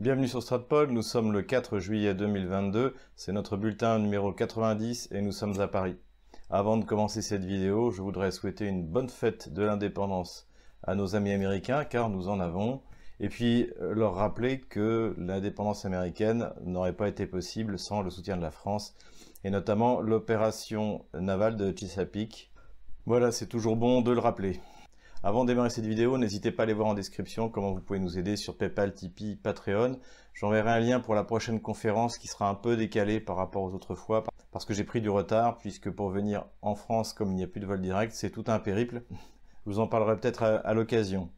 Bienvenue sur Stratpol, nous sommes le 4 juillet 2022, c'est notre bulletin numéro 90 et nous sommes à Paris. Avant de commencer cette vidéo, je voudrais souhaiter une bonne fête de l'indépendance à nos amis américains, car nous en avons, et puis euh, leur rappeler que l'indépendance américaine n'aurait pas été possible sans le soutien de la France, et notamment l'opération navale de Chesapeake. Voilà, c'est toujours bon de le rappeler. Avant de démarrer cette vidéo, n'hésitez pas à aller voir en description comment vous pouvez nous aider sur Paypal, Tipeee, Patreon. J'enverrai un lien pour la prochaine conférence qui sera un peu décalée par rapport aux autres fois parce que j'ai pris du retard puisque pour venir en France, comme il n'y a plus de vol direct, c'est tout un périple. Je vous en parlerai peut-être à, l'occasion.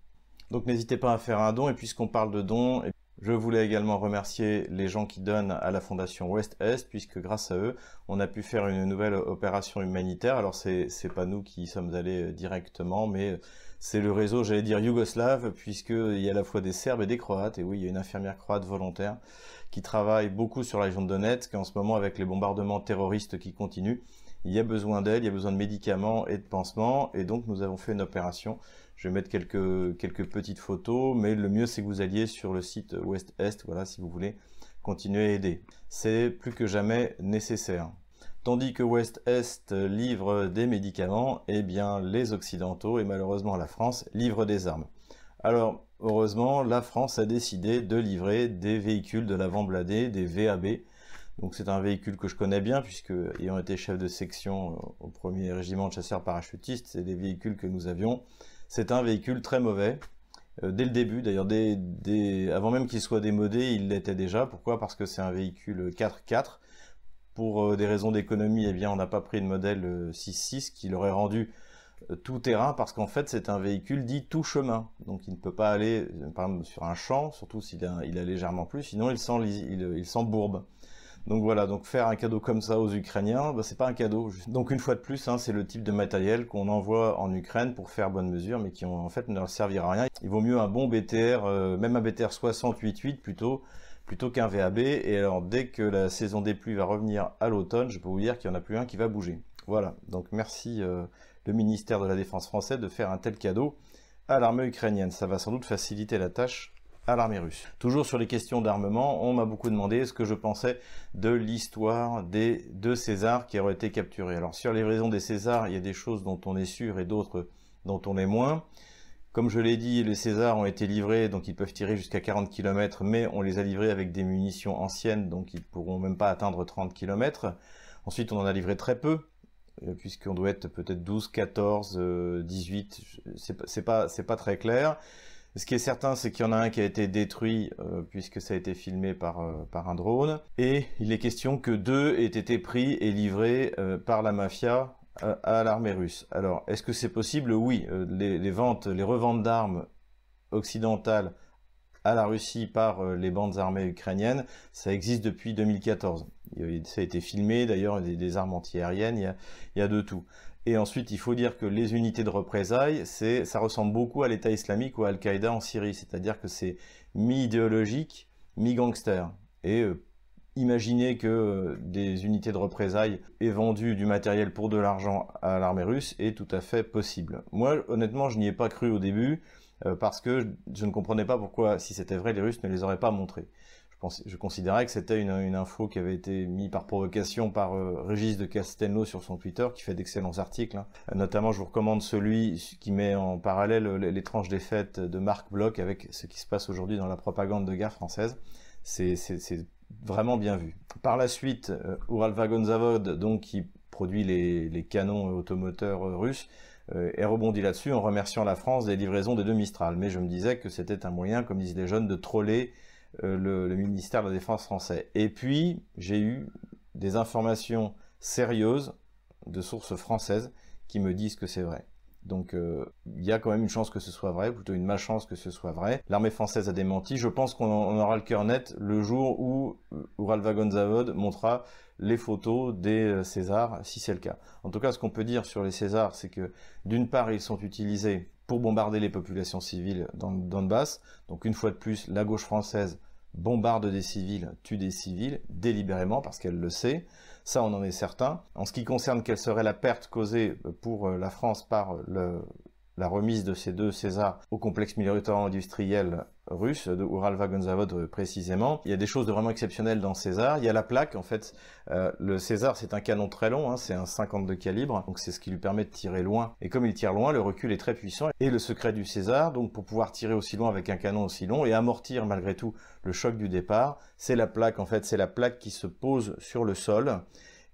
Donc n'hésitez pas à faire un don et puisqu'on parle de dons, je voulais également remercier les gens qui donnent à la fondation Ouest-Est, puisque grâce à eux, on a pu faire une nouvelle opération humanitaire. Alors c'est pas nous qui sommes allés euh, directement, mais c'est le réseau, j'allais dire yougoslave, puisqu'il y a à la fois des Serbes et des Croates, et oui, il y a une infirmière croate volontaire qui travaille beaucoup sur la région de Donetsk, en ce moment avec les bombardements terroristes qui continuent, il y a besoin d'aide, il y a besoin de médicaments et de pansements, et donc nous avons fait une opération. Je vais mettre quelques, quelques petites photos, mais le mieux c'est que vous alliez sur le site Ouest-Est, voilà, si vous voulez continuer à aider. C'est plus que jamais nécessaire. Tandis que Ouest-Est livre des médicaments, eh bien les Occidentaux et malheureusement la France livrent des armes. Alors heureusement, la France a décidé de livrer des véhicules de l'avant bladé, des VAB. Donc c'est un véhicule que je connais bien puisque ayant été chef de section au premier régiment de chasseurs parachutistes, c'est des véhicules que nous avions. C'est un véhicule très mauvais. Euh, dès le début, d'ailleurs, avant même qu'il soit démodé, il l'était déjà. Pourquoi? Parce que c'est un véhicule 4x4 pour euh, des raisons d'économie, eh bien, on n'a pas pris le modèle 6.6 euh, qui l'aurait rendu euh, tout terrain parce qu'en fait c'est un véhicule dit tout chemin. Donc il ne peut pas aller par exemple sur un champ surtout s'il a, légèrement plus sinon il s'embourbe donc voilà. Donc faire un cadeau comme ça aux Ukrainiens bah, c'est pas un cadeau. Donc une fois de plus hein, c'est le type de matériel qu'on envoie en Ukraine pour faire bonne mesure mais qui en fait ne leur servira à rien. Il vaut mieux un bon BTR même un BTR 6088 plutôt plutôt qu'un VAB. Et alors, dès que la saison des pluies va revenir à l'automne, je peux vous dire qu'il n'y en a plus un qui va bouger. Voilà, donc merci euh, le ministère de la Défense français de faire un tel cadeau à l'armée ukrainienne. Ça va sans doute faciliter la tâche à l'armée russe. Toujours sur les questions d'armement, on m'a beaucoup demandé ce que je pensais de l'histoire des deux Césars qui auraient été capturés. Alors sur les raisons des Césars, il y a des choses dont on est sûr et d'autres dont on est moins. Comme je l'ai dit, les Césars ont été livrés, donc ils peuvent tirer jusqu'à 40 km, mais on les a livrés avec des munitions anciennes, donc ils ne pourront même pas atteindre 30 km. Ensuite, on en a livré très peu, euh, puisqu'on doit être peut-être 12, 14, 18, c'est pas, pas très clair. Ce qui est certain, c'est qu'il y en a un qui a été détruit euh, puisque ça a été filmé par, euh, par un drone. Et il est question que deux aient été pris et livrés par la mafia à, l'armée russe. Alors, est-ce que c'est possible? Oui, euh, les, ventes, les reventes d'armes occidentales à la Russie par euh, les bandes armées ukrainiennes, ça existe depuis 2014. Ça a été filmé, d'ailleurs, des, des, armes antiaériennes, il y, a, il y a de tout. Et ensuite, il faut dire que les unités de représailles, ça ressemble beaucoup à l'État islamique ou à Al-Qaïda en Syrie, c'est-à-dire que c'est mi-idéologique, mi-gangster. Et euh, Imaginez que euh, des unités de représailles aient vendu du matériel pour de l'argent à l'armée russe est tout à fait possible. Moi, honnêtement, je n'y ai pas cru au début euh, parce que je ne comprenais pas pourquoi, si c'était vrai, les Russes ne les auraient pas montrés. Je, considérais que c'était une, info qui avait été mise par provocation par euh, Régis de Castelnau sur son Twitter, qui fait d'excellents articles. Hein. Notamment, je vous recommande celui qui met en parallèle l'étrange défaite de Marc Bloch avec ce qui se passe aujourd'hui dans la propagande de guerre française. C'est vraiment bien vu. Par la suite, euh, Uralvagonzavod, donc qui produit les, canons automoteurs euh, russes, euh, est rebondi là-dessus en remerciant la France des livraisons des deux Mistral. Mais je me disais que c'était un moyen, comme disent les jeunes, de troller le, le, ministère de la Défense français. Et puis, j'ai eu des informations sérieuses de sources françaises qui me disent que c'est vrai. Donc euh, il y a quand même une chance que ce soit vrai, plutôt une malchance que ce soit vrai. L'armée française a démenti. Je pense qu'on aura le cœur net le jour où Ural Vagonzavod montrera les photos des euh, Césars, si c'est le cas. En tout cas, ce qu'on peut dire sur les Césars, c'est que d'une part, ils sont utilisés pour bombarder les populations civiles dans le Donbass. Donc une fois de plus, la gauche française bombarde des civils, tue des civils, délibérément, parce qu'elle le sait. Ça, on en est certain. En ce qui concerne quelle serait la perte causée pour euh, la France par euh, la remise de ces deux Césars au complexe militaire industriel russe, de Uralvagonzavod précisément. Il y a des choses de vraiment exceptionnelles dans César. Il y a la plaque, en fait. le César, c'est un canon très long, hein, c'est un 52 calibre, donc c'est ce qui lui permet de tirer loin. Et comme il tire loin, le recul est très puissant. Et le secret du César, donc pour pouvoir tirer aussi loin avec un canon aussi long et amortir malgré tout le choc du départ, c'est la plaque, en fait, c'est la plaque qui se pose sur le sol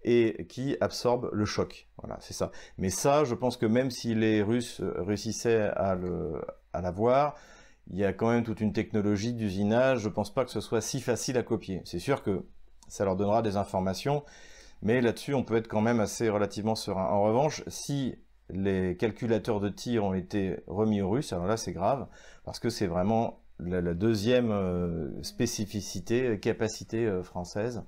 et qui absorbe le choc. Voilà, c'est ça. Mais ça, je pense que même si les Russes euh, réussissaient à l'avoir, il y a quand même toute une technologie d'usinage. Je ne pense pas que ce soit si facile à copier. C'est sûr que ça leur donnera des informations, mais là-dessus, on peut être quand même assez relativement serein. En revanche, si les calculateurs de tir ont été remis aux Russes, alors là, c'est grave, parce que c'est vraiment la, deuxième euh, spécificité, euh, capacité euh, française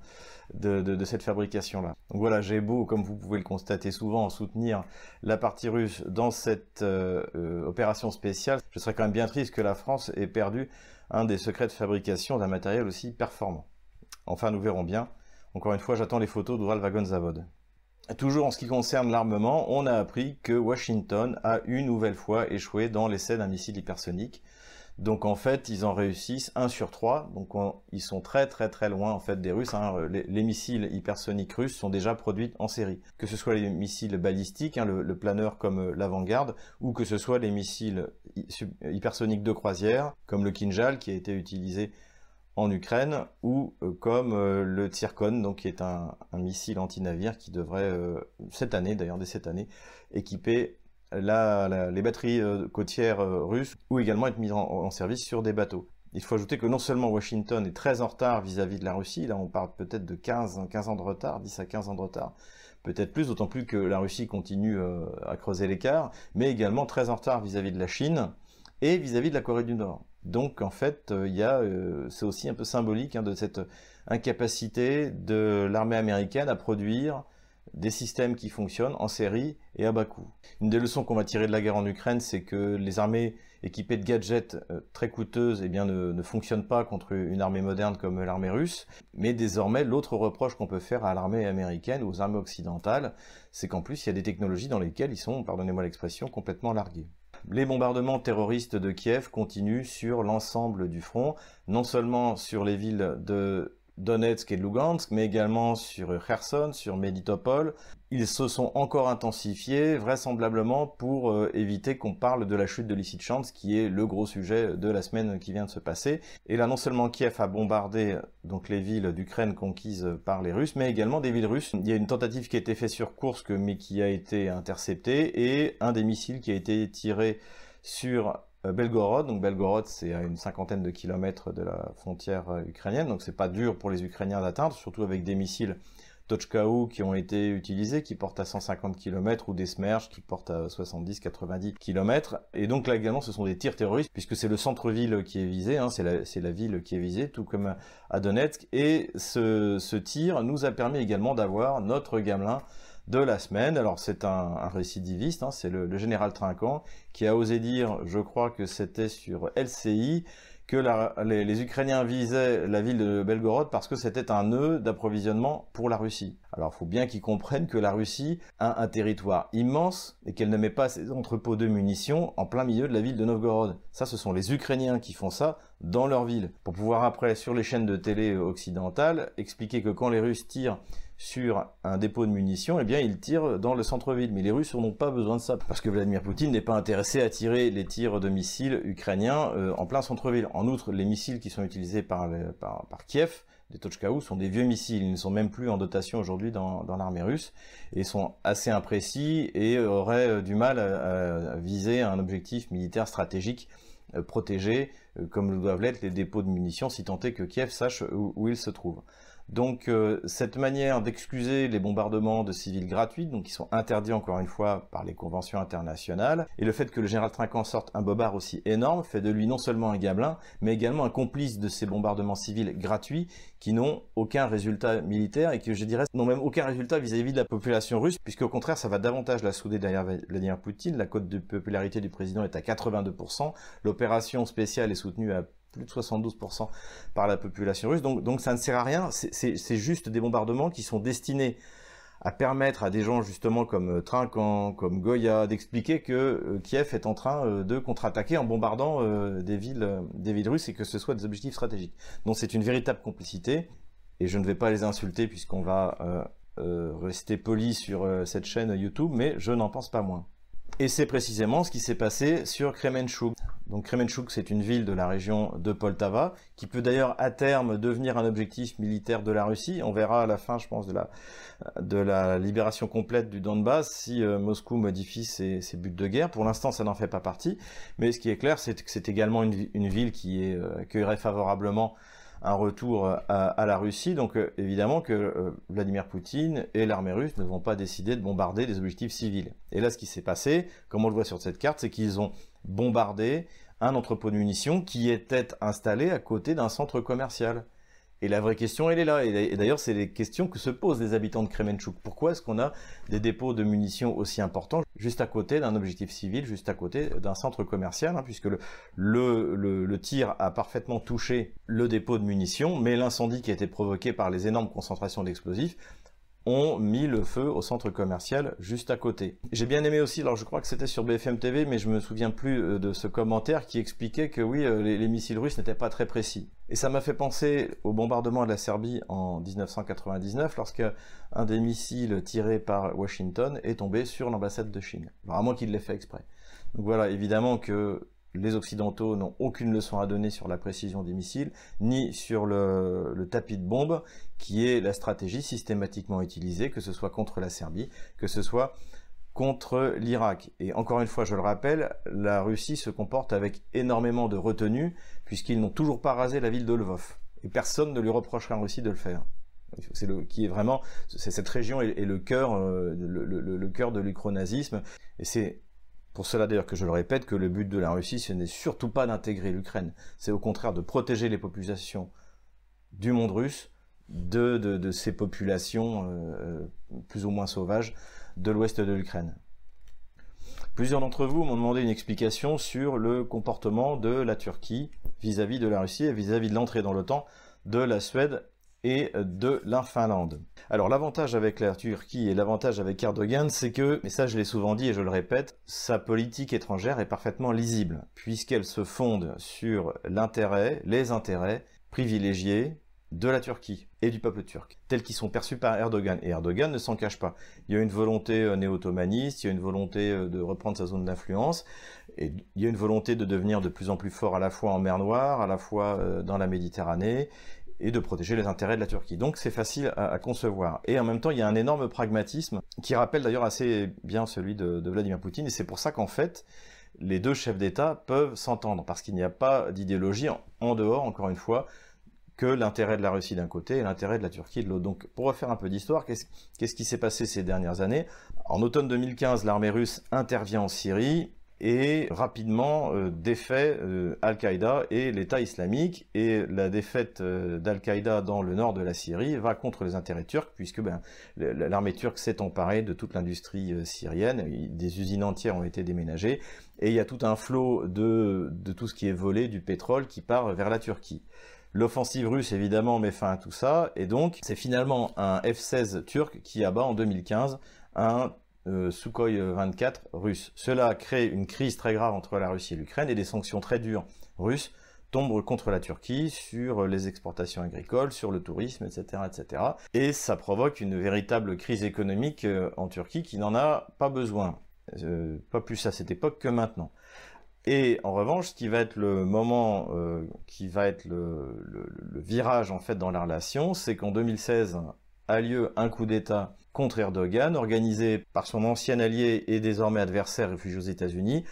de, cette fabrication-là. Donc voilà, j'ai beau, comme vous pouvez le constater souvent, soutenir la partie russe dans cette opération spéciale, je serais quand même bien triste que la France ait perdu un des secrets de fabrication d'un matériel aussi performant. Enfin, nous verrons bien. Encore une fois, j'attends les photos d'Ural Vagon Zavod. Toujours en ce qui concerne l'armement, on a appris que Washington a une nouvelle fois échoué dans l'essai d'un missile hypersonique. Donc en fait, ils en réussissent 1 sur 3. Donc ils sont très très très loin en fait des Russes. Hein. Les, missiles hypersoniques russes sont déjà produits en série. Que ce soit les missiles balistiques, hein, le, planeur comme euh, l'avant-garde, ou que ce soit les missiles hypersoniques de croisière, comme le Kinjal qui a été utilisé en Ukraine, ou euh, comme euh, le Tsirkon, qui est un, missile anti-navire qui devrait, cette année d'ailleurs, dès cette année, équiper les batteries euh, côtières euh, russes ou également être mises en, service sur des bateaux. Il faut ajouter que non seulement Washington est très en retard vis-à-vis de la Russie, là on parle peut-être de 15, 15 ans de retard, 10 à 15 ans de retard, peut-être plus, d'autant plus que la Russie continue euh, à creuser l'écart, mais également très en retard vis-à-vis de la Chine et vis-à-vis de la Corée du Nord. Donc en fait, il a, c'est aussi un peu symbolique hein, de cette incapacité de l'armée américaine à produire des systèmes qui fonctionnent en série et à bas coût. Une des leçons qu'on va tirer de la guerre en Ukraine, c'est que les armées équipées de gadgets euh, très coûteuses eh bien, ne, fonctionnent pas contre une armée moderne comme l'armée russe. Mais désormais, l'autre reproche qu'on peut faire à l'armée américaine ou aux armées occidentales, c'est qu'en plus, il y a des technologies dans lesquelles ils sont, pardonnez-moi l'expression, complètement largués. Les bombardements terroristes de Kiev continuent sur l'ensemble du front, non seulement sur les villes de Donetsk et Lugansk, mais également sur Kherson, sur Meditopol. Ils se sont encore intensifiés, vraisemblablement pour euh, éviter qu'on parle de la chute de Lysychansk, qui est le gros sujet de la semaine qui vient de se passer. Et là, non seulement Kiev a bombardé donc les villes d'Ukraine conquises par les Russes, mais également des villes russes. Il y a une tentative qui a été faite sur Kursk, mais qui a été interceptée, et un des missiles qui a été tiré sur Belgorod. Donc Belgorod, c'est à une cinquantaine de kilomètres de la frontière euh, ukrainienne, donc c'est pas dur pour les Ukrainiens d'atteindre, surtout avec des missiles Tochkaou qui ont été utilisés, qui portent à 150 km, ou des Smerch qui portent à 70-90 km. Et donc là également, ce sont des tirs terroristes, puisque c'est le centre-ville qui est visé, hein, c'est la, ville qui est visée, tout comme à Donetsk. Et ce, tir nous a permis également d'avoir notre gamelin de la semaine. Alors c'est un, récidiviste, hein, c'est le, général Trinquant, qui a osé dire, je crois que c'était sur LCI, que les, Ukrainiens visaient la ville de Belgorod parce que c'était un nœud d'approvisionnement pour la Russie. Alors il faut bien qu'ils comprennent que la Russie a un territoire immense et qu'elle ne met pas ses entrepôts de munitions en plein milieu de la ville de Novgorod. Ça, ce sont les Ukrainiens qui font ça dans leur ville. Pour pouvoir après, sur les chaînes de télé occidentales, expliquer que quand les Russes tirent sur un dépôt de munitions, eh bien, ils tirent dans le centre-ville. Mais les Russes n'ont pas besoin de ça, parce que Vladimir Poutine n'est pas intéressé à tirer les tirs de missiles ukrainiens euh, en plein centre-ville. En outre, les missiles qui sont utilisés par, Kiev, des Tochkaou, sont des vieux missiles. Ils ne sont même plus en dotation aujourd'hui dans, l'armée russe, et sont assez imprécis et auraient euh, du mal à, viser un objectif militaire stratégique euh, protégé, comme le doivent l'être les dépôts de munitions, si tant est que Kiev sache où ils se trouvent. Donc euh, cette manière d'excuser les bombardements de civils gratuits, donc qui sont interdits encore une fois par les conventions internationales, et le fait que le général Trinquant sorte un bobard aussi énorme fait de lui non seulement un gabelin, mais également un complice de ces bombardements civils gratuits qui n'ont aucun résultat militaire et qui, je dirais, n'ont même aucun résultat vis-à-vis de la population russe, puisque au contraire, ça va davantage la souder derrière Vladimir Poutine. La cote de popularité du président est à 82%. L'opération spéciale est soutenue à plus de 72% par la population russe. Donc, ça ne sert à rien. C'est juste des bombardements qui sont destinés à permettre à des gens justement comme Trinquant, comme Goya, d'expliquer que Kiev est en train de contre-attaquer en bombardant des villes, des villes russes et que ce soit des objectifs stratégiques. Donc c'est une véritable complicité et je ne vais pas les insulter puisqu'on va rester poli sur cette chaîne YouTube, mais je n'en pense pas moins. Et c'est précisément ce qui s'est passé sur Kremenchuk. Donc Kremenchuk, c'est une ville de la région de Poltava, qui peut d'ailleurs à terme devenir un objectif militaire de la Russie. On verra à la fin, je pense, de la, libération complète du Donbass si euh, Moscou modifie ses, buts de guerre. Pour l'instant, ça n'en fait pas partie. Mais ce qui est clair, c'est que c'est également une, ville qui euh, accueillerait favorablement un retour à, la Russie. Donc euh, évidemment que euh, Vladimir Poutine et l'armée russe ne vont pas décider de bombarder des objectifs civils. Et là, ce qui s'est passé, comme on le voit sur cette carte, c'est qu'ils ont bombardé un entrepôt de munitions qui était installé à côté d'un centre commercial. Et la vraie question, elle est là. Et d'ailleurs, c'est les questions que se posent les habitants de Kremenchuk. Pourquoi est-ce qu'on a des dépôts de munitions aussi importants juste à côté d'un objectif civil, juste à côté d'un centre commercial, hein, puisque le, tir a parfaitement touché le dépôt de munitions, mais l'incendie qui a été provoqué par les énormes concentrations d'explosifs ont mis le feu au centre commercial juste à côté. J'ai bien aimé aussi, alors je crois que c'était sur BFM TV, mais je me souviens plus euh, de ce commentaire qui expliquait que oui, euh, les, missiles russes n'étaient pas très précis. Et ça m'a fait penser au bombardement de la Serbie en 1999, lorsque un des missiles tirés par Washington est tombé sur l'ambassade de Chine. Vraiment qu'il l'ait fait exprès. Donc voilà, évidemment que les Occidentaux n'ont aucune leçon à donner sur la précision des missiles, ni sur le, tapis de bombe, qui est la stratégie systématiquement utilisée, que ce soit contre la Serbie, que ce soit contre l'Irak. Et encore une fois, je le rappelle, la Russie se comporte avec énormément de retenue, puisqu'ils n'ont toujours pas rasé la ville de Lvov. Et personne ne lui reprochera en Russie de le faire. C'est le qui est vraiment, cette région est, le cœur, euh, le, le cœur de l'ucronazisme. Et c'est pour cela d'ailleurs que je le répète, que le but de la Russie, ce n'est surtout pas d'intégrer l'Ukraine, c'est au contraire de protéger les populations du monde russe de, ces populations euh, plus ou moins sauvages de l'ouest de l'Ukraine. Plusieurs d'entre vous m'ont demandé une explication sur le comportement de la Turquie vis-à-vis de la Russie et vis-à-vis -vis de l'entrée dans l'OTAN de la Suède et de la Finlande. Alors l'avantage avec la Turquie et l'avantage avec Erdogan, c'est que, mais ça je l'ai souvent dit et je le répète, sa politique étrangère est parfaitement lisible, puisqu'elle se fonde sur l'intérêt, les intérêts privilégiés de la Turquie et du peuple turc, tels qu'ils sont perçus par Erdogan. Et Erdogan ne s'en cache pas. Il y a une volonté euh, néo-ottomaniste, il y a une volonté euh, de reprendre sa zone d'influence, et il y a une volonté de devenir de plus en plus fort à la fois en mer Noire, à la fois euh, dans la Méditerranée, et de protéger les intérêts de la Turquie. Donc c'est facile à, concevoir. Et en même temps, il y a un énorme pragmatisme qui rappelle d'ailleurs assez bien celui de, Vladimir Poutine. Et c'est pour ça qu'en fait, les deux chefs d'État peuvent s'entendre, parce qu'il n'y a pas d'idéologie en, dehors, encore une fois, que l'intérêt de la Russie d'un côté et l'intérêt de la Turquie de l'autre. Donc pour refaire un peu d'histoire, qu'est-ce qui s'est passé ces dernières années? En automne 2015, l'armée russe intervient en Syrie, et rapidement euh, défait euh, Al-Qaïda et l'État islamique. Et la défaite euh, d'Al-Qaïda dans le nord de la Syrie va contre les intérêts turcs, puisque ben, l'armée turque s'est emparée de toute l'industrie syrienne, des usines entières ont été déménagées, et il y a tout un flot de, de tout ce qui est volé, du pétrole, qui part vers la Turquie. L'offensive russe, évidemment, met fin à tout ça, et donc c'est finalement un F-16 turc qui abat en 2015 un euh, Sukhoi 24 russe. Cela crée une crise très grave entre la Russie et l'Ukraine et des sanctions très dures russes tombent contre la Turquie sur les exportations agricoles, sur le tourisme, etc., etc. Et ça provoque une véritable crise économique euh, en Turquie qui n'en a pas besoin, euh, pas plus à cette époque que maintenant. Et en revanche, ce qui va être le moment, qui va être le, le, virage en fait dans la relation, c'est qu'en 2016 a lieu un coup d'État contre Erdogan, organisé par son ancien allié et désormais adversaire réfugié aux États-Unis,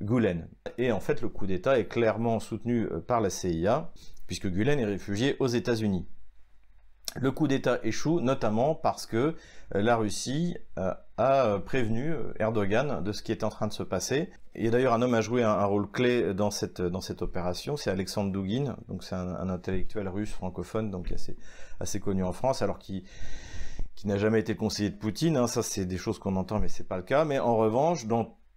Gulen. Et en fait, le coup d'État est clairement soutenu euh, par la CIA, puisque Gulen est réfugié aux États-Unis. Le coup d'État échoue notamment parce que euh, la Russie euh, a prévenu Erdogan de ce qui est en train de se passer. Il y a d'ailleurs un homme à jouer un, rôle clé dans cette, opération, c'est Alexandre Dugin, donc c'est un, intellectuel russe francophone, donc assez, assez connu en France, alors qu'il qui n'a jamais été conseiller de Poutine. Hein, ça, c'est des choses qu'on entend, mais c'est pas le cas. Mais en revanche,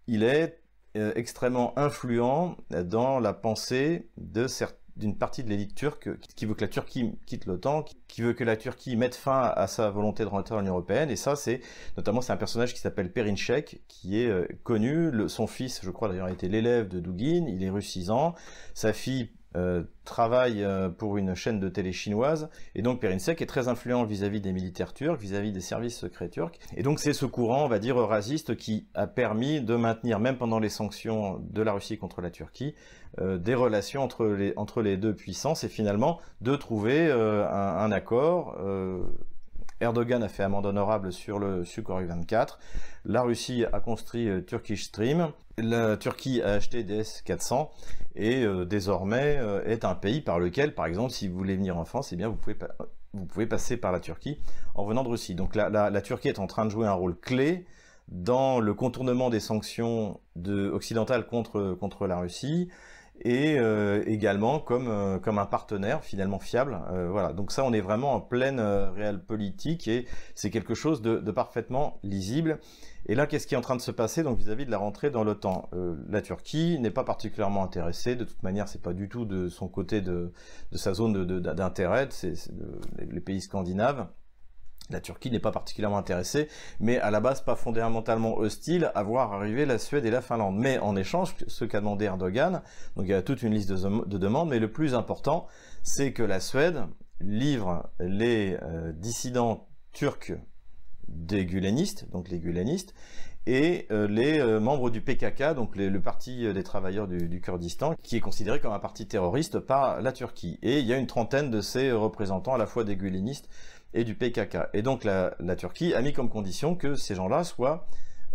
il est euh, extrêmement influent dans la pensée d'une partie de l'élite turque qui veut que la Turquie quitte l'OTAN, qui veut que la Turquie mette fin à sa volonté de rentrer dans l'Union européenne. Et ça, c'est notamment c'est un personnage qui s'appelle Perinchek, qui est euh, connu. son fils, je crois d'ailleurs, était l'élève de Douguin. Il est russisant. Sa fille euh, travaille euh, pour une chaîne de télé chinoise, et donc Perinsek est très influent vis-à-vis des militaires turcs, vis-à-vis des services secrets turcs, et donc c'est ce courant, on va dire, raciste qui a permis de maintenir, même pendant les sanctions de la Russie contre la Turquie, euh, des relations entre les, entre les deux puissances, et finalement de trouver un, un, accord Erdogan a fait amende honorable sur le Sukhoi 24. La Russie a construit euh, Turkish Stream. La Turquie a acheté des S-400 et euh, désormais euh, est un pays par lequel, par exemple, si vous voulez venir en France, eh bien vous pouvez, passer par la Turquie en venant de Russie. Donc la, Turquie est en train de jouer un rôle clé dans le contournement des sanctions de, occidentales contre la Russie, et euh, également comme, euh, comme un partenaire finalement fiable. Euh, voilà, donc ça on est vraiment en pleine réelle politique et c'est quelque chose de, de, parfaitement lisible. Et là, qu'est-ce qui est en train de se passer donc vis-à-vis de la rentrée dans l'OTAN? La Turquie n'est pas particulièrement intéressée. De toute manière, c'est pas du tout de son côté de, de sa zone d'intérêt. C'est les pays scandinaves. La Turquie n'est pas particulièrement intéressée, mais à la base pas fondamentalement hostile à voir arriver la Suède et la Finlande. Mais en échange, ce qu'a demandé Erdogan, donc il y a toute une liste de, demandes, mais le plus important, c'est que la Suède livre les euh, dissidents turcs des gulenistes, donc les gulenistes, et euh, les euh, membres du PKK, donc le parti des travailleurs du, Kurdistan, qui est considéré comme un parti terroriste par la Turquie. Et il y a une trentaine de ces représentants, à la fois des gulenistes et du PKK. Et donc la, Turquie a mis comme condition que ces gens-là soient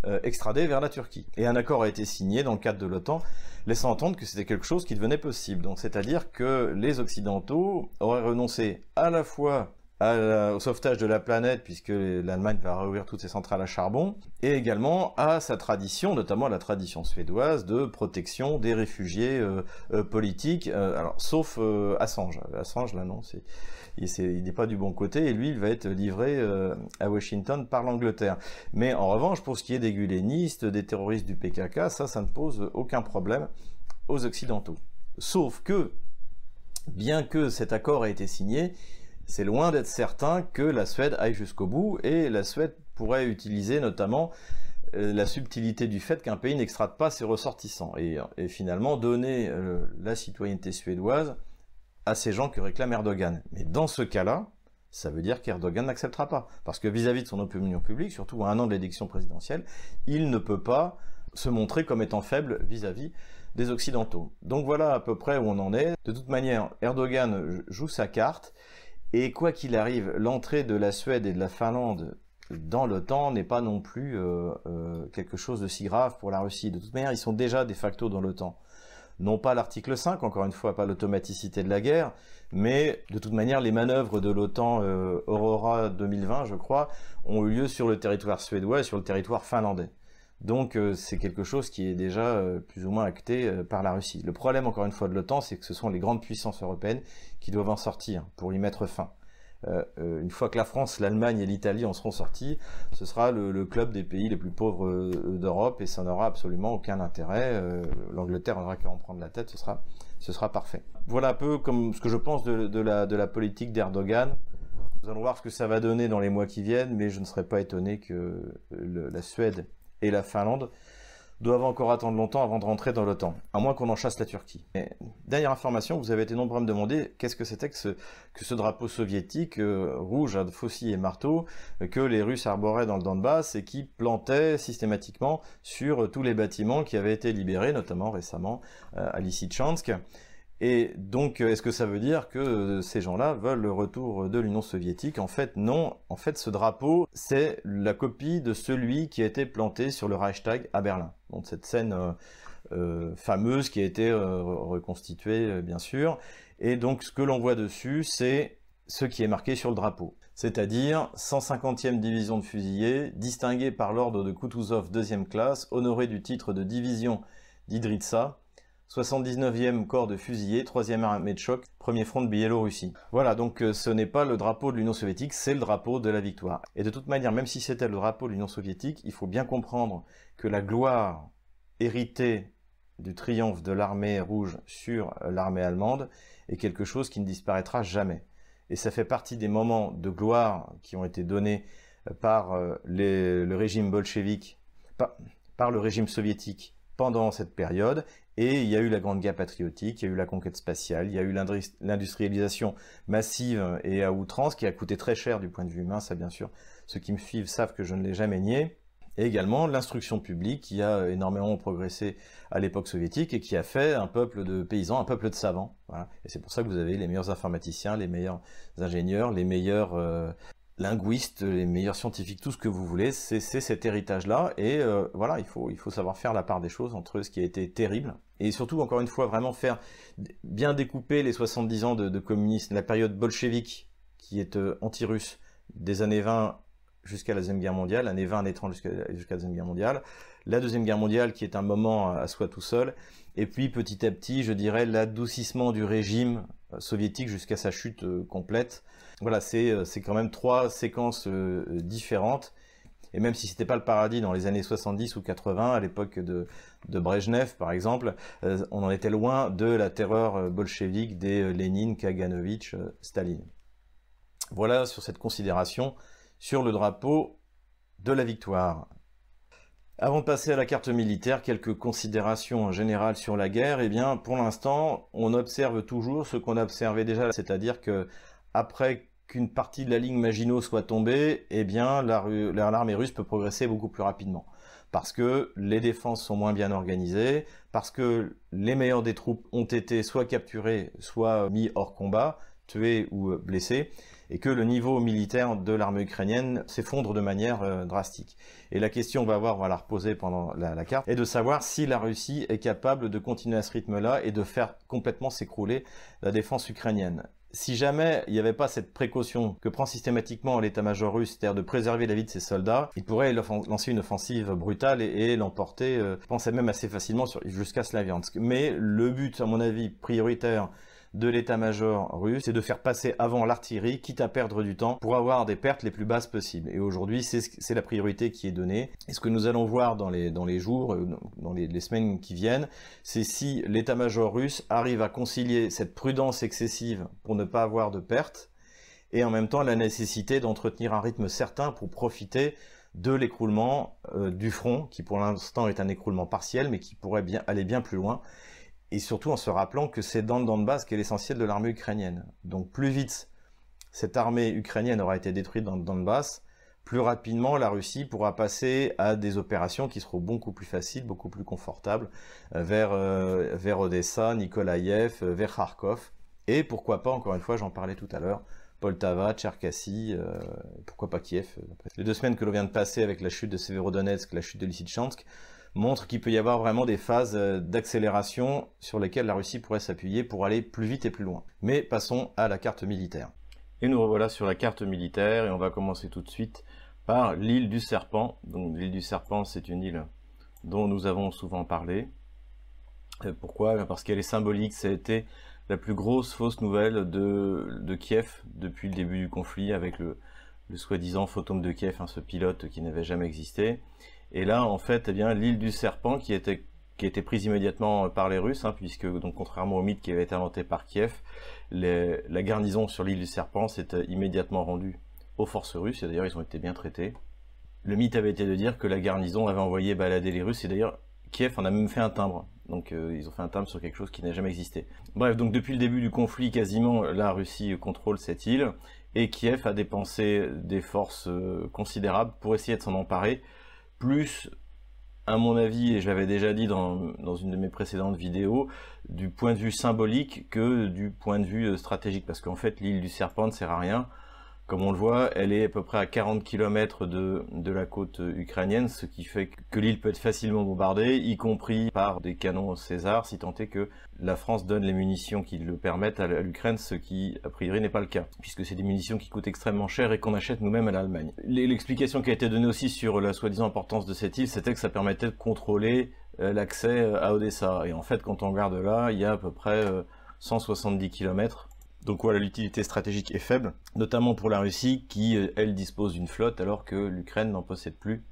euh, extradés vers la Turquie. Et un accord a été signé dans le cadre de l'OTAN, laissant entendre que c'était quelque chose qui devenait possible. Donc c'est-à-dire que les Occidentaux auraient renoncé à la fois au sauvetage de la planète, puisque l'Allemagne va réouvrir toutes ses centrales à charbon, et également à sa tradition, notamment la tradition suédoise, de protection des réfugiés euh, euh, politiques, alors sauf Assange. Assange, là non, c'est, il n'est pas du bon côté, et lui, il va être livré à Washington par l'Angleterre. Mais en revanche, pour ce qui est des gulénistes, des terroristes du PKK, ça, ça ne pose aucun problème aux Occidentaux. Sauf que, bien que cet accord ait été signé, c'est loin d'être certain que la Suède aille jusqu'au bout et la Suède pourrait utiliser notamment euh, la subtilité du fait qu'un pays n'extrade pas ses ressortissants et, finalement donner euh, la citoyenneté suédoise à ces gens que réclame Erdogan. Mais dans ce cas-là, ça veut dire qu'Erdogan n'acceptera pas. Parce que vis-à-vis de son opinion publique, surtout à un an de l'élection présidentielle, il ne peut pas se montrer comme étant faible vis-à-vis des Occidentaux. Donc voilà à peu près où on en est. De toute manière, Erdogan joue sa carte et quoi qu'il arrive, l'entrée de la Suède et de la Finlande dans l'OTAN n'est pas non plus euh, euh, quelque chose de si grave pour la Russie. De toute manière, ils sont déjà de facto dans l'OTAN. Non pas l'article 5, encore une fois, pas l'automaticité de la guerre, mais de toute manière, les manœuvres de l'OTAN euh, Aurora 2020, je crois, ont eu lieu sur le territoire suédois et sur le territoire finlandais. Donc euh, c'est quelque chose qui est déjà euh, plus ou moins acté par la Russie. Le problème encore une fois de l'OTAN, c'est que ce sont les grandes puissances européennes qui doivent en sortir pour y mettre fin. Une fois que la France, l'Allemagne et l'Italie en seront sortis, ce sera le, club des pays les plus pauvres d'Europe et ça n'aura absolument aucun intérêt. L'Angleterre n'aura qu'à en prendre la tête, ce sera, ce sera parfait. Voilà un peu comme ce que je pense de, la, de la politique d'Erdogan. Nous allons voir ce que ça va donner dans les mois qui viennent, mais je ne serais pas étonné que la Suède et la Finlande doivent encore attendre longtemps avant de rentrer dans l'OTAN, à moins qu'on en chasse la Turquie. dernière information, vous avez été nombreux à me demander qu'est-ce que c'était que ce, drapeau soviétique euh, rouge à faucille et marteau euh, que les Russes arboraient dans le Donbass et qui plantait systématiquement sur euh, tous les bâtiments qui avaient été libérés, notamment récemment à Lysychansk. Et donc, euh, est-ce que ça veut dire que euh, ces gens-là veulent le retour de l'Union soviétique? En fait, non. En fait, ce drapeau, c'est la copie de celui qui a été planté sur le Reichstag à Berlin. Donc, cette scène euh, fameuse qui a été reconstituée, bien sûr. Et donc, ce que l'on voit dessus, c'est ce qui est marqué sur le drapeau. C'est-à-dire 150e division de fusiliers, distinguée par l'ordre de Kutuzov deuxième classe, honorée du titre de division d'Idritsa, 79e corps de fusillés, 3e armée de choc, premier front de Biélorussie. Voilà, donc euh, ce n'est pas le drapeau de l'Union soviétique, c'est le drapeau de la victoire. Et de toute manière, même si c'était le drapeau de l'Union soviétique, il faut bien comprendre que la gloire héritée du triomphe de l'armée rouge sur euh, l'armée allemande, est quelque chose qui ne disparaîtra jamais. Et ça fait partie des moments de gloire qui ont été donnés euh, par le régime bolchevique, par, le régime soviétique pendant cette période. Et il y a eu la Grande Guerre patriotique, il y a eu la conquête spatiale, il y a eu l'industrialisation massive et à outrance qui a coûté très cher du point de vue humain, ça bien sûr. Ceux qui me suivent savent que je ne l'ai jamais nié et également l'instruction publique qui a énormément progressé à l'époque soviétique et qui a fait un peuple de paysans, un peuple de savants. Et c'est pour ça que vous avez les meilleurs informaticiens, les meilleurs ingénieurs, les meilleurs euh, linguistes, les meilleurs scientifiques, tout ce que vous voulez, c'est cet héritage-là. Et euh, voilà, il faut, il faut savoir faire la part des choses entre ce qui a été terrible et surtout, encore une fois, vraiment faire bien découper les 70 ans de, communisme, la période bolchevique qui est euh, anti-russe des années 20 jusqu'à la Deuxième Guerre mondiale, l'année 20, année 30 jusqu'à la Deuxième Guerre mondiale, la Deuxième Guerre mondiale qui est un moment à soi tout seul, et puis petit à petit, je dirais, l'adoucissement du régime euh, soviétique jusqu'à sa chute complète. Voilà, euh, c'est quand même trois séquences différentes. Et même si c'était pas le paradis dans les années 70 ou 80, à l'époque de, de par exemple, on en était loin de la terreur bolchevique des Lénine, Kaganovitch, Staline. Voilà sur cette considération sur le drapeau de la victoire. Avant de passer à la carte militaire, quelques considérations générales sur la guerre. Eh bien, pour l'instant, on observe toujours ce qu'on a observé déjà, c'est-à-dire que après qu'une partie de la ligne Maginot soit tombée, eh l'armée russe peut progresser beaucoup plus rapidement. Parce que les défenses sont moins bien organisées, parce que les meilleurs des troupes ont été soit capturés, soit mis hors combat, tués ou blessés, et que le niveau militaire de l'armée ukrainienne s'effondre de manière euh, drastique. Et la question, on va voir, on va la reposer pendant la, carte, est de savoir si la Russie est capable de continuer à ce rythme-là et de faire complètement s'écrouler la défense ukrainienne. Si jamais il n'y avait pas cette précaution que prend systématiquement l'état-major russe, c'est-à-dire de préserver la vie de ses soldats, il pourrait lancer une offensive brutale et, l'emporter, euh, je pensais même assez facilement jusqu'à Slaviansk. Mais le but, à mon avis, prioritaire de l'état-major russe, c'est de faire passer avant l'artillerie, quitte à perdre du temps, pour avoir des pertes les plus basses possibles. Et aujourd'hui, c'est la priorité qui est donnée. Et ce que nous allons voir dans les, dans les jours, euh, dans les, les semaines qui viennent, c'est si l'état-major russe arrive à concilier cette prudence excessive pour ne pas avoir de pertes, et en même temps la nécessité d'entretenir un rythme certain pour profiter de l'écroulement euh, du front, qui pour l'instant est un écroulement partiel, mais qui pourrait bien aller bien plus loin et surtout en se rappelant que c'est dans le Donbass qu'est l'essentiel de l'armée ukrainienne. Donc plus vite cette armée ukrainienne aura été détruite dans le Donbass, plus rapidement la Russie pourra passer à des opérations qui seront beaucoup plus faciles, beaucoup plus confortables euh, vers, euh, vers Odessa, Nikolaïev, euh, vers Kharkov, et pourquoi pas, encore une fois, j'en parlais tout à l'heure, Poltava, Tcherkassy, pourquoi pas Kiev. Les deux semaines que l'on vient de passer avec la chute de Severodonetsk, la chute de Lysychansk, montre qu'il peut y avoir vraiment des phases euh, d'accélération sur lesquelles la Russie pourrait s'appuyer pour aller plus vite et plus loin. Mais passons à la carte militaire. Et nous revoilà sur la carte militaire et on va commencer tout de suite par l'île du Serpent. Donc l'île du Serpent, c'est une île dont nous avons souvent parlé. Euh, pourquoi? Parce qu'elle est symbolique, ça a été la plus grosse fausse nouvelle de, Kiev depuis le début du conflit avec le, soi-disant fantôme de Kiev, hein, ce pilote qui n'avait jamais existé. Et là, en fait, eh bien, l'île du Serpent qui était a été prise immédiatement par les Russes, hein, puisque contrairement au mythe qui avait été inventé par Kiev, la garnison sur l'île du Serpent s'est immédiatement rendue aux forces russes, et d'ailleurs ils ont été bien traités. Le mythe avait été de dire que la garnison avait envoyé balader les Russes, et d'ailleurs Kiev en a même fait un timbre. Donc euh, ils ont fait un timbre sur quelque chose qui n'a jamais existé. Bref, donc depuis le début du conflit, quasiment la Russie contrôle cette île, et Kiev a dépensé des forces euh, considérables pour essayer de s'en emparer, plus, à mon avis, et j'avais déjà dit dans, dans, une de mes précédentes vidéos, du point de vue symbolique que du point de vue euh, stratégique, parce qu'en fait l'île du Serpent ne sert à rien, comme on le voit, elle est à peu près à 40 km de, de la côte ukrainienne, ce qui fait que l'île peut être facilement bombardée, y compris par des canons César, si tant est que la France donne les munitions qui le permettent à l'Ukraine, ce qui a priori n'est pas le cas, puisque c'est des munitions qui coûtent extrêmement cher et qu'on achète nous-mêmes à l'Allemagne. L'explication qui a été donnée aussi sur la soi-disant importance de cette île, c'était que ça permettait de contrôler euh, l'accès euh, à Odessa. Et en fait, quand on regarde là, il y a à peu près 170 euh, km donc voilà, l'utilité stratégique est faible, notamment pour la Russie qui, euh, elle, dispose d'une flotte alors que l'Ukraine n'en possède plus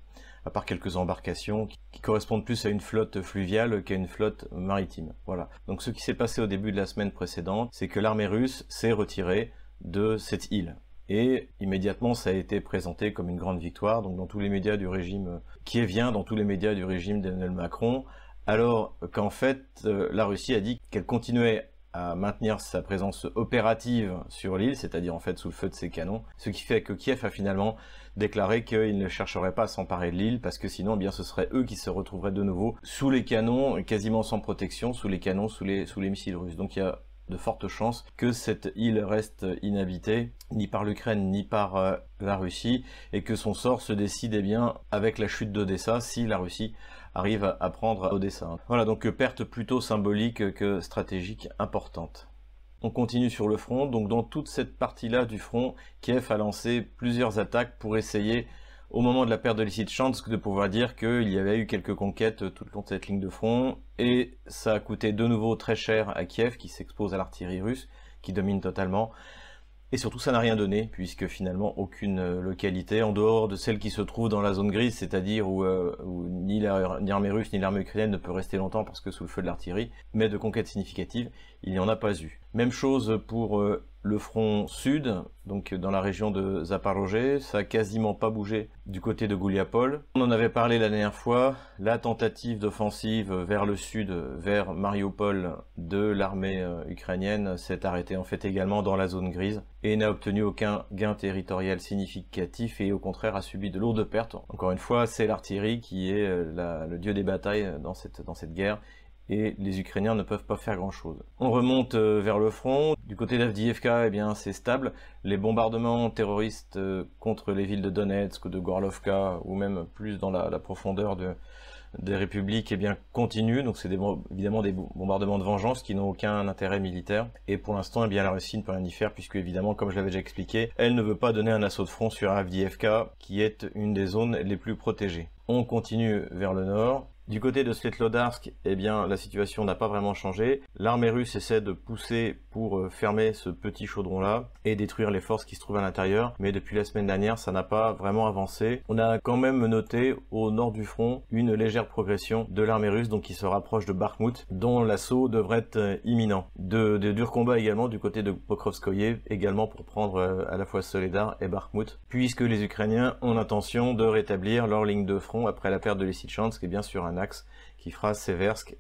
à part quelques embarcations qui correspondent plus à une flotte fluviale qu'à une flotte maritime. Voilà. Donc ce qui s'est passé au début de la semaine précédente, c'est que l'armée russe s'est retirée de cette île. Et immédiatement, ça a été présenté comme une grande victoire, donc dans tous les médias du régime qui vient, dans tous les médias du régime d'Emmanuel Macron, alors qu'en fait, euh, la Russie a dit qu'elle continuait à maintenir sa présence opérative sur l'île, c'est-à-dire en fait sous le feu de ses canons, ce qui fait que Kiev a finalement déclaré qu'il ne chercherait pas à s'emparer de l'île parce que sinon eh bien ce serait eux qui se retrouveraient de nouveau sous les canons, quasiment sans protection, sous les canons, sous les, sous les missiles russes. Donc il y a de fortes chances que cette île reste inhabitée, ni par l'Ukraine ni par euh, la Russie, et que son sort se décide eh bien avec la chute d'Odessa si la Russie arrive à prendre Odessa. Voilà donc euh, perte plutôt symbolique que stratégique importante. On continue sur le front, donc dans toute cette partie-là du front, Kiev a lancé plusieurs attaques pour essayer au moment de la perte de Lysychansk de pouvoir dire qu'il y avait eu quelques conquêtes tout le long de cette ligne de front, et ça a coûté de nouveau très cher à Kiev, qui s'expose à l'artillerie russe, qui domine totalement, et surtout ça n'a rien donné, puisque finalement aucune localité, en dehors de celle qui se trouve dans la zone grise, c'est-à-dire où, euh, ni l'armée russe ni l'armée ukrainienne ne peut rester longtemps parce que sous le feu de l'artillerie, mais de conquêtes significatives, il n'y en a pas eu. Même chose pour euh, le front sud, donc dans la région de Zaporozhye, ça a quasiment pas bougé du côté de Gouliapol. On en avait parlé la dernière fois, la tentative d'offensive vers le sud, vers Mariupol de l'armée euh, ukrainienne s'est arrêtée en fait également dans la zone grise et n'a obtenu aucun gain territorial significatif et au contraire a subi de lourdes pertes. Encore une fois, c'est l'artillerie qui est euh, le dieu des batailles dans cette, dans cette guerre et les Ukrainiens ne peuvent pas faire grand-chose. On remonte euh, vers le front. Du côté d'Avdiivka, eh bien, c'est stable. Les bombardements terroristes euh, contre les villes de Donetsk ou de Gorlovka, ou même plus dans la, profondeur des républiques, eh bien, continuent. Donc, c'est évidemment des bombardements de vengeance qui n'ont aucun intérêt militaire. Et pour l'instant, eh la Russie ne peut rien y faire, puisque évidemment, comme je l'avais déjà expliqué, elle ne veut pas donner un assaut de front sur Avdiivka, qui est une des zones les plus protégées. On continue vers le nord. Du côté de Svetlodarsk, eh bien, la situation n'a pas vraiment changé. L'armée russe essaie de pousser pour euh, fermer ce petit chaudron-là et détruire les forces qui se trouvent à l'intérieur. Mais depuis la semaine dernière, ça n'a pas vraiment avancé. On a quand même noté au nord du front une légère progression de l'armée russe, donc qui se rapproche de Bakhmut, dont l'assaut devrait être euh, imminent. De, durs combats également du côté de Pokrovskoye, également pour prendre euh, à la fois Soledar et Bakhmut, puisque les Ukrainiens ont l'intention de rétablir leur ligne de front après la perte de Lysychansk et bien sûr un axe qui fera Seversk,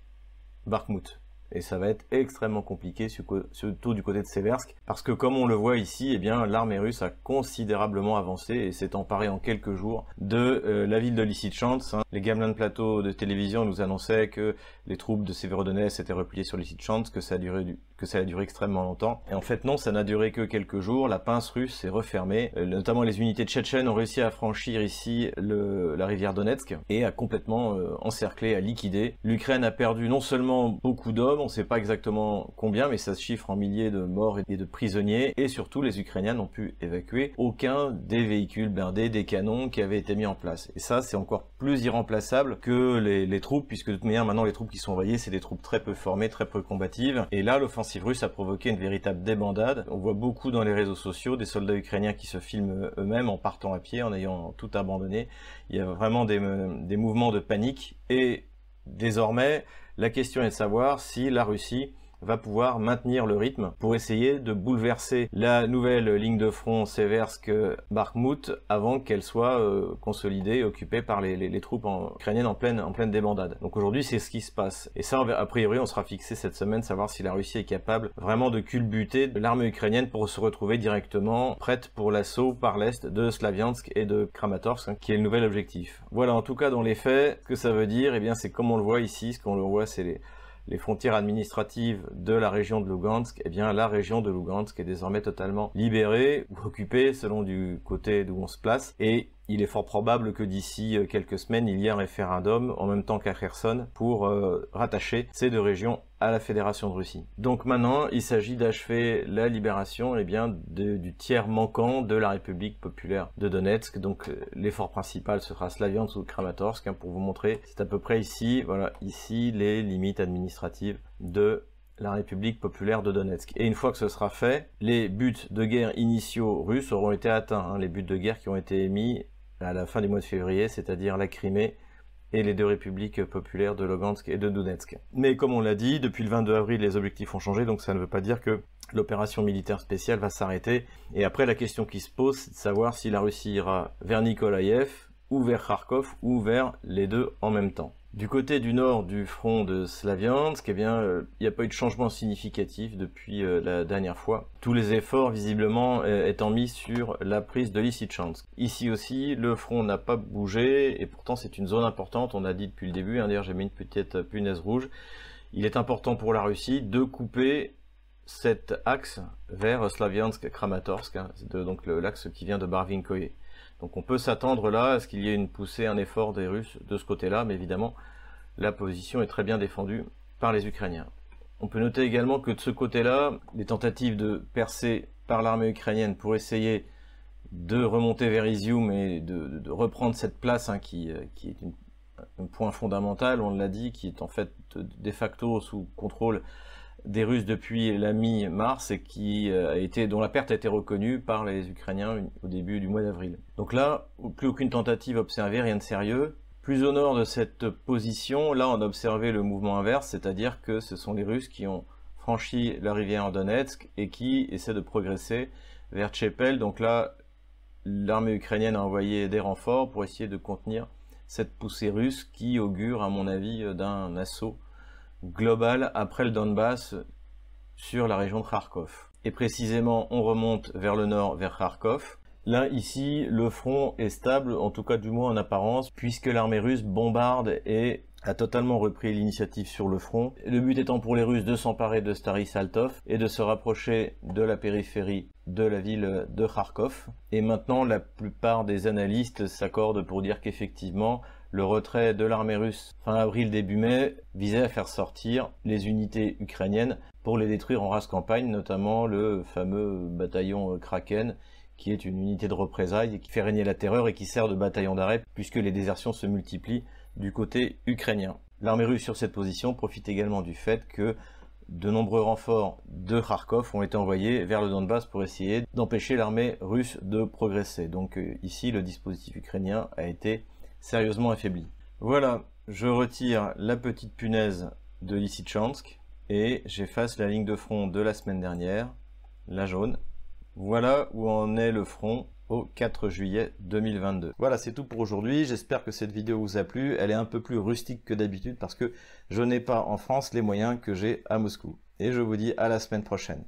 Bakhmut. Et ça va être extrêmement compliqué, surtout du côté de Seversk, parce que comme on le voit ici, eh bien l'armée russe a considérablement avancé et s'est emparée en quelques jours de euh, la ville de Lysychansk. Hein. Les gamelins de plateau de télévision nous annonçaient que les troupes de Severodonetsk étaient repliées sur Lysychansk, que ça a duré du, que ça a duré extrêmement longtemps. Et en fait non, ça n'a duré que quelques jours. La pince russe s'est refermée. Euh, notamment les unités tchétchènes ont réussi à franchir ici le, la rivière Donetsk et à complètement euh, encercler, à liquider. L'Ukraine a perdu non seulement beaucoup d'hommes, on ne sait pas exactement combien, mais ça se chiffre en milliers de morts et de prisonniers. Et surtout, les Ukrainiens n'ont pu évacuer aucun des véhicules blindés, des canons qui avaient été mis en place. Et ça, c'est encore plus irremplaçable que les, les, troupes, puisque de toute manière, maintenant, les troupes qui sont envoyées, c'est des troupes très peu formées, très peu combatives. Et là, l'offensive russe a provoqué une véritable débandade. On voit beaucoup dans les réseaux sociaux des soldats ukrainiens qui se filment eux-mêmes en partant à pied, en ayant tout abandonné. Il y a vraiment des mouvements de panique et désormais, la question est de savoir si la Russie va pouvoir maintenir le rythme pour essayer de bouleverser la nouvelle ligne de front Seversk-Bakhmut avant qu'elle soit euh, consolidée et occupée par les, troupes ukrainiennes en pleine, débandade. Donc aujourd'hui c'est ce qui se passe. Et ça a priori on sera fixé cette semaine savoir si la Russie est capable vraiment de culbuter l'armée ukrainienne pour se retrouver directement prête pour l'assaut par l'est de Slaviansk et de Kramatorsk hein, qui est le nouvel objectif. Voilà en tout cas dans les faits ce que ça veut dire, eh bien c'est comme on le voit ici, ce qu'on le voit c'est les les frontières administratives de la région de Lugansk, eh bien la région de Lugansk est désormais totalement libérée ou occupée selon du côté d'où on se place et il est fort probable que d'ici euh, quelques semaines, il y ait un référendum en même temps qu'à Kherson pour euh, rattacher ces deux régions à la Fédération de Russie. Donc maintenant, il s'agit d'achever la libération eh bien, du tiers manquant de la République populaire de Donetsk. Donc euh, l'effort principal sera Slaviansk ou Kramatorsk, hein, pour vous montrer. C'est à peu près ici, voilà, ici les limites administratives de la République populaire de Donetsk. Et une fois que ce sera fait, les buts de guerre initiaux russes auront été atteints. Hein, les buts de guerre qui ont été émis à la fin du mois de février, c'est-à-dire la Crimée et les deux républiques populaires de Lugansk et de Donetsk. Mais comme on l'a dit, depuis le 22 avril, les objectifs ont changé, donc ça ne veut pas dire que l'opération militaire spéciale va s'arrêter. Et après, la question qui se pose, c'est de savoir si la Russie ira vers Nikolaïev, ou vers Kharkov, ou vers les deux en même temps. Du côté du nord du front de Slaviansk, eh bien, euh, il n'y a pas eu de changement significatif depuis euh, la dernière fois. Tous les efforts, visiblement, euh, étant mis sur la prise de Lysychansk. Ici aussi, le front n'a pas bougé, et pourtant c'est une zone importante, on a dit depuis le début, hein, d'ailleurs j'ai mis une petite punaise rouge. Il est important pour la Russie de couper cet axe vers Slaviansk-Kramatorsk, hein, donc l'axe qui vient de Barvinkoye. Donc on peut s'attendre là à ce qu'il y ait une poussée, un effort des Russes de ce côté-là, mais évidemment, la position est très bien défendue par les Ukrainiens. On peut noter également que de ce côté-là, les tentatives de percer par l'armée ukrainienne pour essayer de remonter vers Izium et de, reprendre cette place hein, euh, qui, est un point fondamental, on l'a dit, qui est en fait de facto sous contrôle des Russes depuis la mi-mars et qui euh, a été, dont la perte a été reconnue par les Ukrainiens au début du mois d'avril. Donc là, plus aucune tentative observée, rien de sérieux. Plus au nord de cette position, là on a observé le mouvement inverse, c'est-à-dire que ce sont les Russes qui ont franchi la rivière Donetsk et qui essaient de progresser vers Tchepel. Donc là, l'armée ukrainienne a envoyé des renforts pour essayer de contenir cette poussée russe qui augure, à mon avis, d'un assaut global après le Donbass sur la région de Kharkov. Et précisément, on remonte vers le nord, vers Kharkov. Là, ici, le front est stable, en tout cas du moins en apparence, puisque l'armée russe bombarde et a totalement repris l'initiative sur le front. Le but étant pour les Russes de s'emparer de Stary Saltov et de se rapprocher de la périphérie de la ville de Kharkov. Et maintenant, la plupart des analystes s'accordent pour dire qu'effectivement, le retrait de l'armée russe fin avril début mai visait à faire sortir les unités ukrainiennes pour les détruire en race campagne, notamment le fameux bataillon Kraken qui est une unité de représailles qui fait régner la terreur et qui sert de bataillon d'arrêt puisque les désertions se multiplient du côté ukrainien. L'armée russe sur cette position profite également du fait que de nombreux renforts de Kharkov ont été envoyés vers le Donbass pour essayer d'empêcher l'armée russe de progresser. Donc euh, ici, le dispositif ukrainien a été sérieusement affaibli. Voilà, je retire la petite punaise de Lysychansk et j'efface la ligne de front de la semaine dernière, la jaune. Voilà où en est le front au 4 juillet 2022. Voilà, c'est tout pour aujourd'hui. J'espère que cette vidéo vous a plu. Elle est un peu plus rustique que d'habitude parce que je n'ai pas en France les moyens que j'ai à Moscou. Et je vous dis à la semaine prochaine.